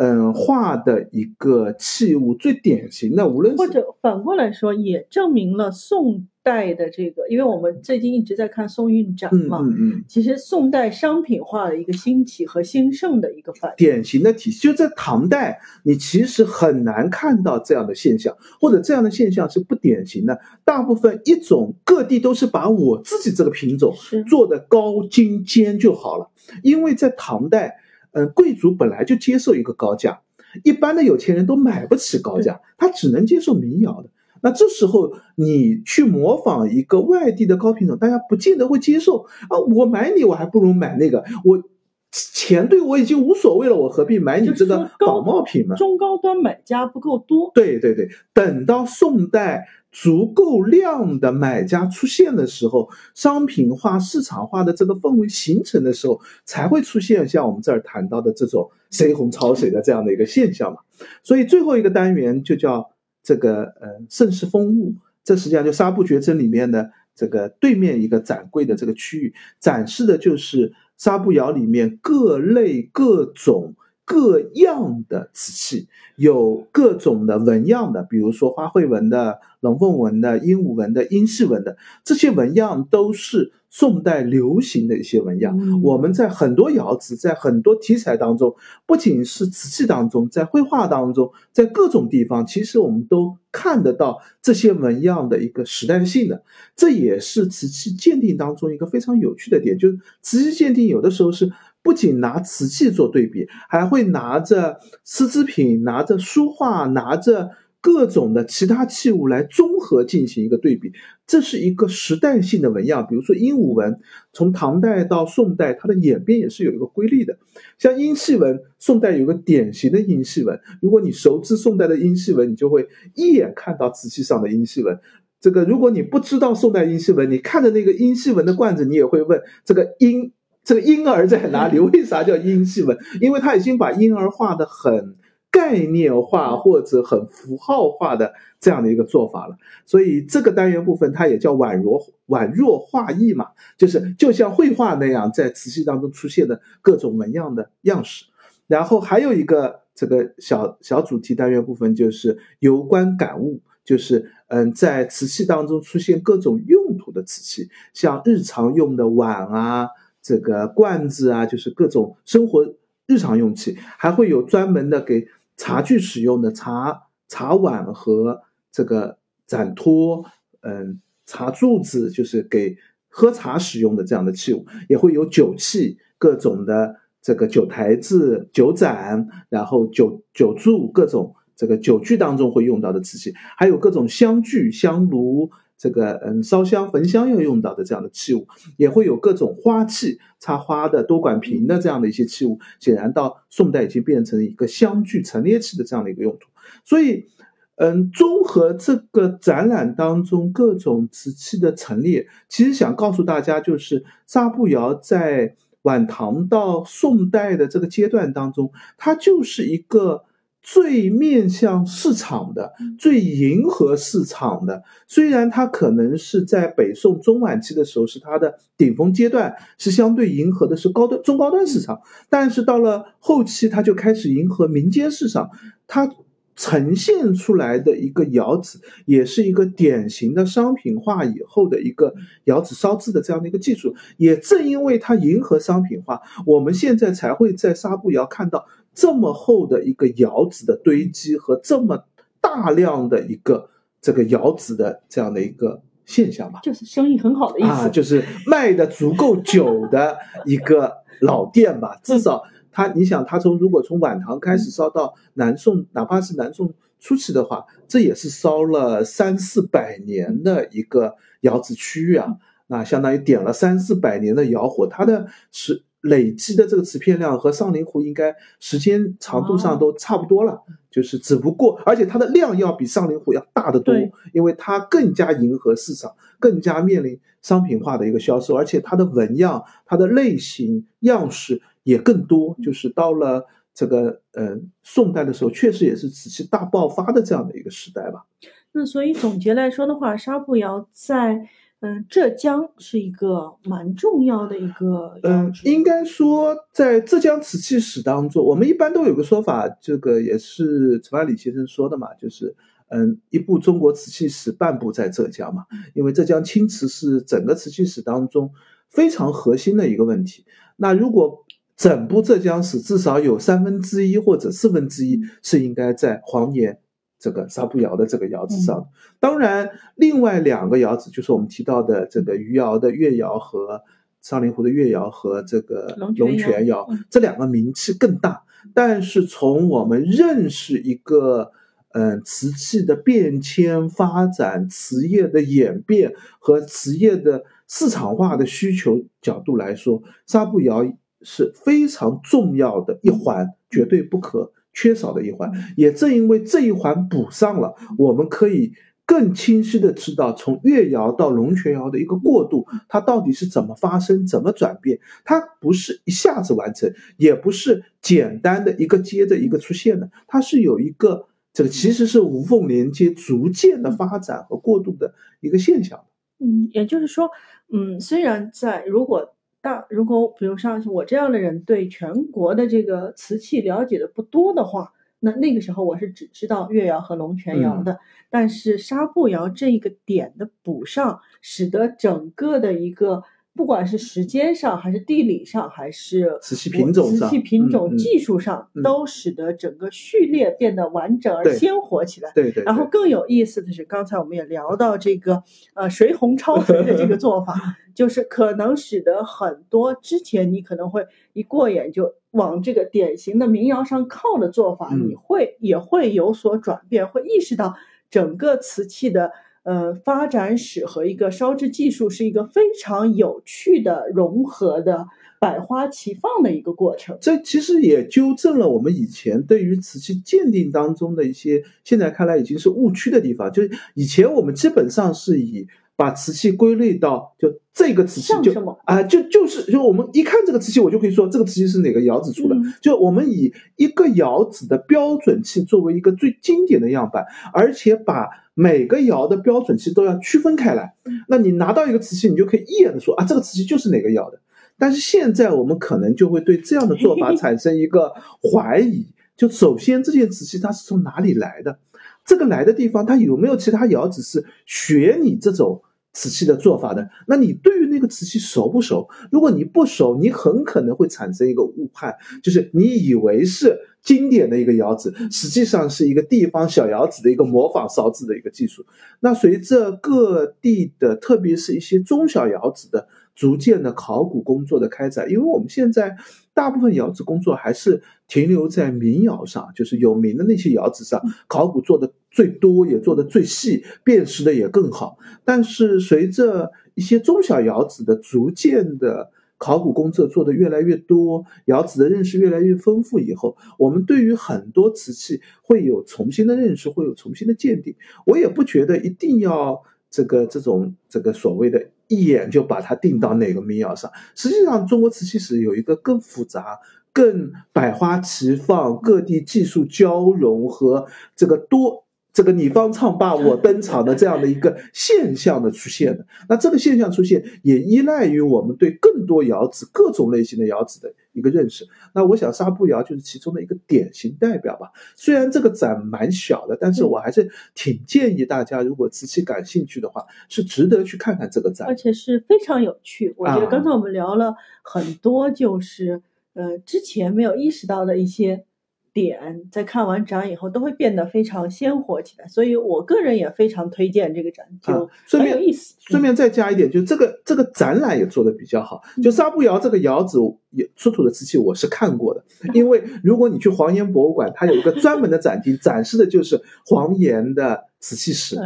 嗯，画的一个器物最典型的，无论或者反过来说，也证明了宋代的这个，因为我们最近一直在看宋韵展嘛，嗯嗯，其实宋代商品化的一个兴起和兴盛的一个反典型的体系，就在唐代，你其实很难看到这样的现象，或者这样的现象是不典型的，大部分一种各地都是把我自己这个品种做的高精尖就好了，因为在唐代。嗯，贵族本来就接受一个高价，一般的有钱人都买不起高价，他只能接受民窑的。那这时候你去模仿一个外地的高品种，大家不见得会接受啊！我买你，我还不如买那个，我钱对我已经无所谓了，我何必买你这个仿冒品呢？中高端买家不够多。对对对，等到宋代。足够量的买家出现的时候，商品化、市场化的这个氛围形成的时候，才会出现像我们这儿谈到的这种谁红抄谁的这样的一个现象嘛。所以最后一个单元就叫这个呃盛世风物，这实际上就纱布绝真里面的这个对面一个展柜的这个区域，展示的就是纱布窑里面各类各种。各样的瓷器，有各种的纹样的，比如说花卉纹的、龙凤纹的、鹦鹉纹的、英式纹的，这些纹样都是宋代流行的一些纹样。我们在很多窑瓷、在很多题材当中，不仅是瓷器当中，在绘画当中，在各种地方，其实我们都看得到这些纹样的一个时代性的。这也是瓷器鉴定当中一个非常有趣的点，就是瓷器鉴定有的时候是。不仅拿瓷器做对比，还会拿着丝织品、拿着书画、拿着各种的其他器物来综合进行一个对比。这是一个时代性的纹样。比如说鹦鹉纹，从唐代到宋代，它的演变也是有一个规律的。像英细纹，宋代有个典型的英细纹。如果你熟知宋代的英细纹，你就会一眼看到瓷器上的英细纹。这个如果你不知道宋代英细纹，你看着那个英细纹的罐子，你也会问这个婴。这个婴儿在哪里？为啥叫婴戏纹？因为他已经把婴儿画的很概念化或者很符号化的这样的一个做法了。所以这个单元部分它也叫宛若宛若画意嘛，就是就像绘画那样，在瓷器当中出现的各种纹样的样式。然后还有一个这个小小主题单元部分就是有关感悟，就是嗯，在瓷器当中出现各种用途的瓷器，像日常用的碗啊。这个罐子啊，就是各种生活日常用器，还会有专门的给茶具使用的茶茶碗和这个盏托，嗯，茶柱子，就是给喝茶使用的这样的器物，也会有酒器，各种的这个酒台子、酒盏，然后酒酒柱，各种这个酒具当中会用到的瓷器，还有各种香具、香炉。这个嗯，烧香焚香要用到的这样的器物，也会有各种花器、插花的多管瓶的这样的一些器物。显然到宋代已经变成一个香具陈列器的这样的一个用途。所以，嗯，综合这个展览当中各种瓷器的陈列，其实想告诉大家，就是纱布窑在晚唐到宋代的这个阶段当中，它就是一个。最面向市场的、最迎合市场的，虽然它可能是在北宋中晚期的时候是它的顶峰阶段，是相对迎合的是高端、中高端市场，但是到了后期，它就开始迎合民间市场。它呈现出来的一个窑子，也是一个典型的商品化以后的一个窑子烧制的这样的一个技术。也正因为它迎合商品化，我们现在才会在纱布窑看到。这么厚的一个窑址的堆积和这么大量的一个这个窑址的这样的一个现象吧，就是生意很好的意思，啊，就是卖的足够久的一个老店吧。至少他，你想，他从如果从晚唐开始烧到南宋，哪怕是南宋初期的话，这也是烧了三四百年的一个窑址区域啊。那相当于点了三四百年的窑火，它的是累积的这个瓷片量和上林湖应该时间长度上都差不多了，就是只不过，而且它的量要比上林湖要大得多，因为它更加迎合市场，更加面临商品化的一个销售，而且它的纹样、它的类型、样式也更多，就是到了这个呃宋代的时候，确实也是瓷器大爆发的这样的一个时代吧。那所以总结来说的话，纱布窑在。嗯，浙江是一个蛮重要的一个。嗯，应该说，在浙江瓷器史当中，我们一般都有个说法，这个也是陈万里先生说的嘛，就是嗯，一部中国瓷器史，半部在浙江嘛。因为浙江青瓷是整个瓷器史当中非常核心的一个问题。那如果整部浙江史至少有三分之一或者四分之一是应该在黄岩。这个纱布窑的这个窑子上，当然，另外两个窑子就是我们提到的这个余窑的越窑和上林湖的越窑和这个龙泉窑，这两个名气更大。但是从我们认识一个嗯瓷器的变迁发展、瓷业的演变和瓷业的市场化的需求角度来说，纱布窑是非常重要的一环，绝对不可。缺少的一环，也正因为这一环补上了，我们可以更清晰的知道从越窑到龙泉窑的一个过渡，它到底是怎么发生、怎么转变。它不是一下子完成，也不是简单的一个接着一个出现的，它是有一个这个其实是无缝连接、逐渐的发展和过渡的一个现象。嗯，也就是说，嗯，虽然在如果。大如果比如像我这样的人对全国的这个瓷器了解的不多的话，那那个时候我是只知道越窑和龙泉窑的。但是纱布窑这一个点的补上，使得整个的一个。不管是时间上，还是地理上，还是瓷器品种上，瓷器品种技术上，都使得整个序列变得完整而鲜活起来。对对。然后更有意思的是，刚才我们也聊到这个呃水红超水的这个做法，就是可能使得很多之前你可能会一过眼就往这个典型的民窑上靠的做法，你会也会有所转变，会意识到整个瓷器的。呃，发展史和一个烧制技术是一个非常有趣的融合的百花齐放的一个过程。这其实也纠正了我们以前对于瓷器鉴定当中的一些现在看来已经是误区的地方。就是以前我们基本上是以把瓷器归类到就这个瓷器就啊就就是就我们一看这个瓷器，我就可以说这个瓷器是哪个窑子出的。就我们以一个窑子的标准器作为一个最经典的样板，而且把。每个窑的标准其实都要区分开来，那你拿到一个瓷器，你就可以一眼的说啊，这个瓷器就是哪个窑的。但是现在我们可能就会对这样的做法产生一个怀疑，就首先这件瓷器它是从哪里来的，这个来的地方它有没有其他窑子是学你这种瓷器的做法的？那你对于那个瓷器熟不熟？如果你不熟，你很可能会产生一个误判，就是你以为是。经典的一个窑址，实际上是一个地方小窑子的一个模仿烧制的一个技术。那随着各地的，特别是一些中小窑子的逐渐的考古工作的开展，因为我们现在大部分窑子工作还是停留在民窑上，就是有名的那些窑子上，考古做的最多，也做的最细，辨识的也更好。但是随着一些中小窑子的逐渐的。考古工作做的越来越多，窑子的认识越来越丰富以后，我们对于很多瓷器会有重新的认识，会有重新的鉴定。我也不觉得一定要这个这种这个所谓的一眼就把它定到哪个民窑上。实际上，中国瓷器史有一个更复杂、更百花齐放、各地技术交融和这个多。这个你方唱罢 我登场的这样的一个现象的出现的，那这个现象出现也依赖于我们对更多窑子、各种类型的窑子的一个认识。那我想纱布窑就是其中的一个典型代表吧。虽然这个展蛮小的，但是我还是挺建议大家，如果瓷器感兴趣的话，是值得去看看这个展，而且是非常有趣。我觉得刚才我们聊了很多，就是呃之前没有意识到的一些。点在看完展以后都会变得非常鲜活起来，所以我个人也非常推荐这个展，就很有意思。顺便再加一点，就这个这个展览也做的比较好。就沙布窑这个窑子也出土的瓷器，我是看过的。因为如果你去黄岩博物馆，它有一个专门的展厅，展示的就是黄岩的瓷器史，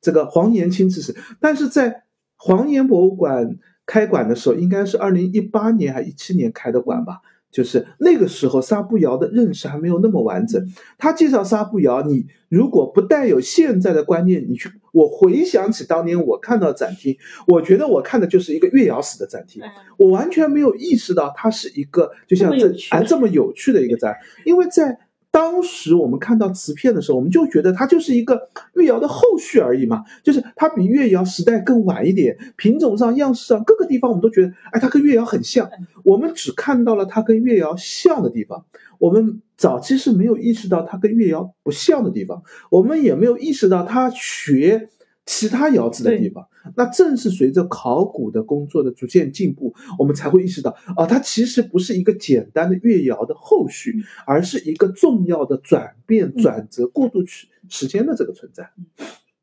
这个黄岩青瓷史。但是在黄岩博物馆开馆的时候，应该是二零一八年还一七年开的馆吧。就是那个时候，纱布瑶的认识还没有那么完整。他介绍纱布瑶，你如果不带有现在的观念，你去，我回想起当年我看到展厅，我觉得我看的就是一个越窑史的展厅，我完全没有意识到它是一个就像这啊这么有趣的一个展，因为在。当时我们看到瓷片的时候，我们就觉得它就是一个越窑的后续而已嘛，就是它比越窑时代更晚一点，品种上、样式上各个地方我们都觉得，哎，它跟越窑很像。我们只看到了它跟越窑像的地方，我们早期是没有意识到它跟越窑不像的地方，我们也没有意识到它学。其他窑址的地方，那正是随着考古的工作的逐渐进步，我们才会意识到，啊，它其实不是一个简单的越窑的后续，而是一个重要的转变、转折、过渡时时间的这个存在。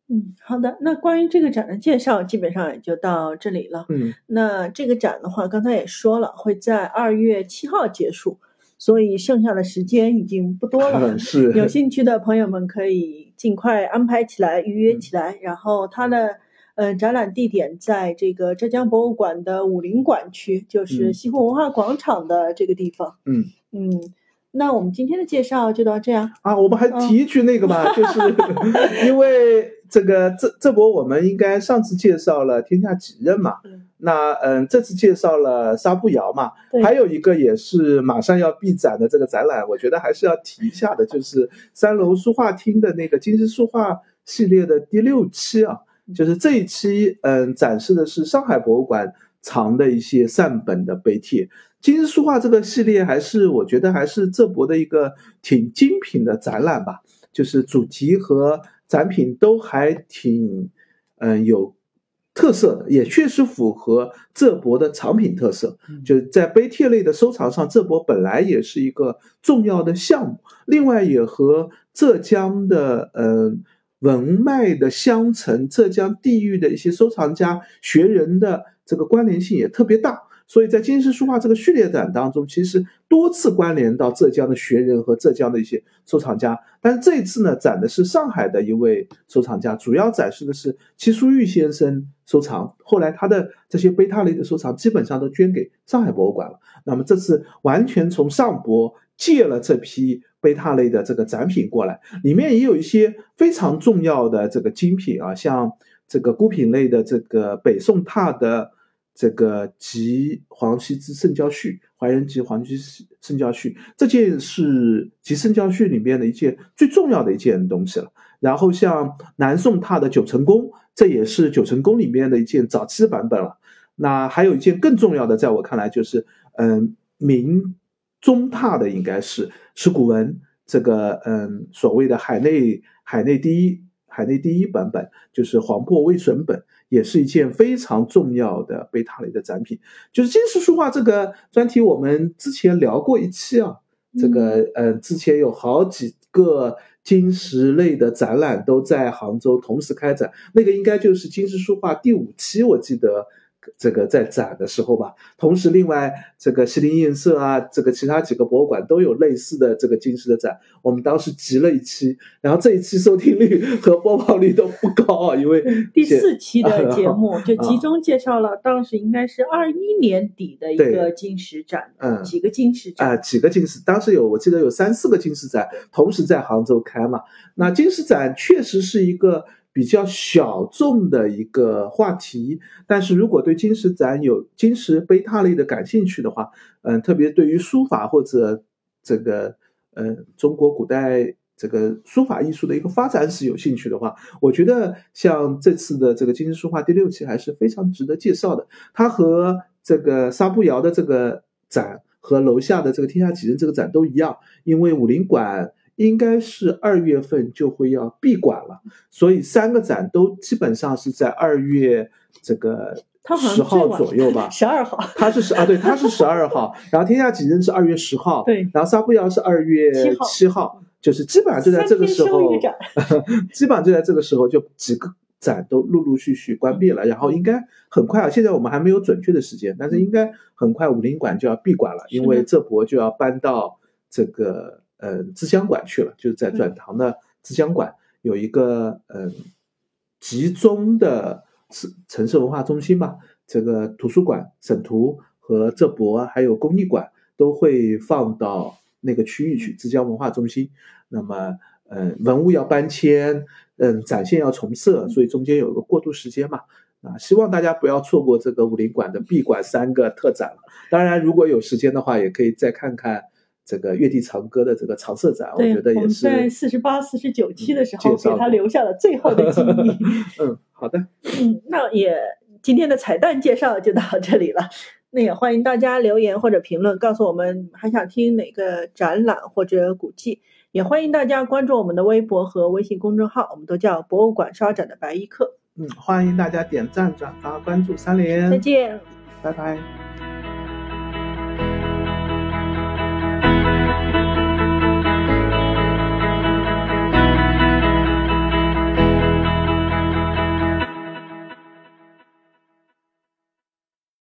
嗯，好的，那关于这个展的介绍，基本上也就到这里了。嗯，那这个展的话，刚才也说了，会在二月七号结束。所以剩下的时间已经不多了，是有兴趣的朋友们可以尽快安排起来，预约起来。然后它的呃展览地点在这个浙江博物馆的武林馆区，就是西湖文化广场的这个地方。嗯嗯，那我们今天的介绍就到这样啊。我们还提一句那个嘛，就是 因为这个这这博我们应该上次介绍了天下几任嘛。那嗯，这次介绍了纱布窑嘛，还有一个也是马上要闭展的这个展览，我觉得还是要提一下的，就是三楼书画厅的那个金石书画系列的第六期啊，就是这一期嗯展示的是上海博物馆藏的一些善本的碑帖。金石书画这个系列还是我觉得还是浙博的一个挺精品的展览吧，就是主题和展品都还挺嗯有。特色的也确实符合浙博的藏品特色，就在碑帖类的收藏上，浙博本来也是一个重要的项目。另外，也和浙江的嗯文脉的相承、浙江地域的一些收藏家学人的这个关联性也特别大。所以在金石书画这个序列展当中，其实多次关联到浙江的学人和浙江的一些收藏家。但是这一次呢，展的是上海的一位收藏家，主要展示的是戚淑玉先生收藏。后来他的这些碑拓类的收藏基本上都捐给上海博物馆了。那么这次完全从上博借了这批碑拓类的这个展品过来，里面也有一些非常重要的这个精品啊，像这个孤品类的这个北宋拓的。这个《集黄羲之圣教序》，怀仁集黄羲之圣教序，这件是《集圣教序》里面的一件最重要的一件东西了。然后像南宋拓的《九成宫》，这也是《九成宫》里面的一件早期版本了。那还有一件更重要的，在我看来就是，嗯，明中拓的应该是石鼓文，这个嗯所谓的海内海内第一海内第一版本，就是黄破未损本。也是一件非常重要的贝塔类的展品，就是金石书画这个专题，我们之前聊过一期啊。这个呃，之前有好几个金石类的展览都在杭州同时开展，那个应该就是金石书画第五期，我记得。这个在展的时候吧，同时另外这个西泠印社啊，这个其他几个博物馆都有类似的这个金石的展。我们当时集了一期，然后这一期收听率和播放率都不高啊，因为第四期的 节目就集中介绍了当时应该是二一年底的一个金石展，嗯，几个金石展啊，几个金石，当时有我记得有三四个金石展同时在杭州开嘛。那金石展确实是一个。比较小众的一个话题，但是如果对金石展有金石贝塔类的感兴趣的话，嗯，特别对于书法或者这个呃中国古代这个书法艺术的一个发展史有兴趣的话，我觉得像这次的这个金石书画第六期还是非常值得介绍的。它和这个沙布窑的这个展和楼下的这个天下几人这个展都一样，因为武林馆。应该是二月份就会要闭馆了，所以三个展都基本上是在二月这个十号左右吧，十二号，他是十啊，对，他是十二号，然后天下几人是二月十号，对，然后沙布窑是二月七号，就是基本上就在这个时候，基本上就在这个时候，就几个展都陆陆续续关闭了，然后应该很快啊，现在我们还没有准确的时间，但是应该很快武林馆就要闭馆了，因为这博就要搬到这个呃资江馆去了，就是在转塘的资江馆有一个嗯集中的。城城市文化中心嘛？这个图书馆、省图和浙博还有工艺馆都会放到那个区域去，浙江文化中心。那么，嗯，文物要搬迁，嗯，展现要重设，所以中间有一个过渡时间嘛。啊，希望大家不要错过这个武林馆的闭馆三个特展了。当然，如果有时间的话，也可以再看看这个月地长歌的这个常设展。我觉得也是在四十八、四十九期的时候给他留下了最后的记忆。嗯。好的，嗯，那也今天的彩蛋介绍就到这里了。那也欢迎大家留言或者评论，告诉我们还想听哪个展览或者古迹。也欢迎大家关注我们的微博和微信公众号，我们都叫博物馆刷展的白衣客。嗯，欢迎大家点赞、转发、关注三连。再见，拜拜。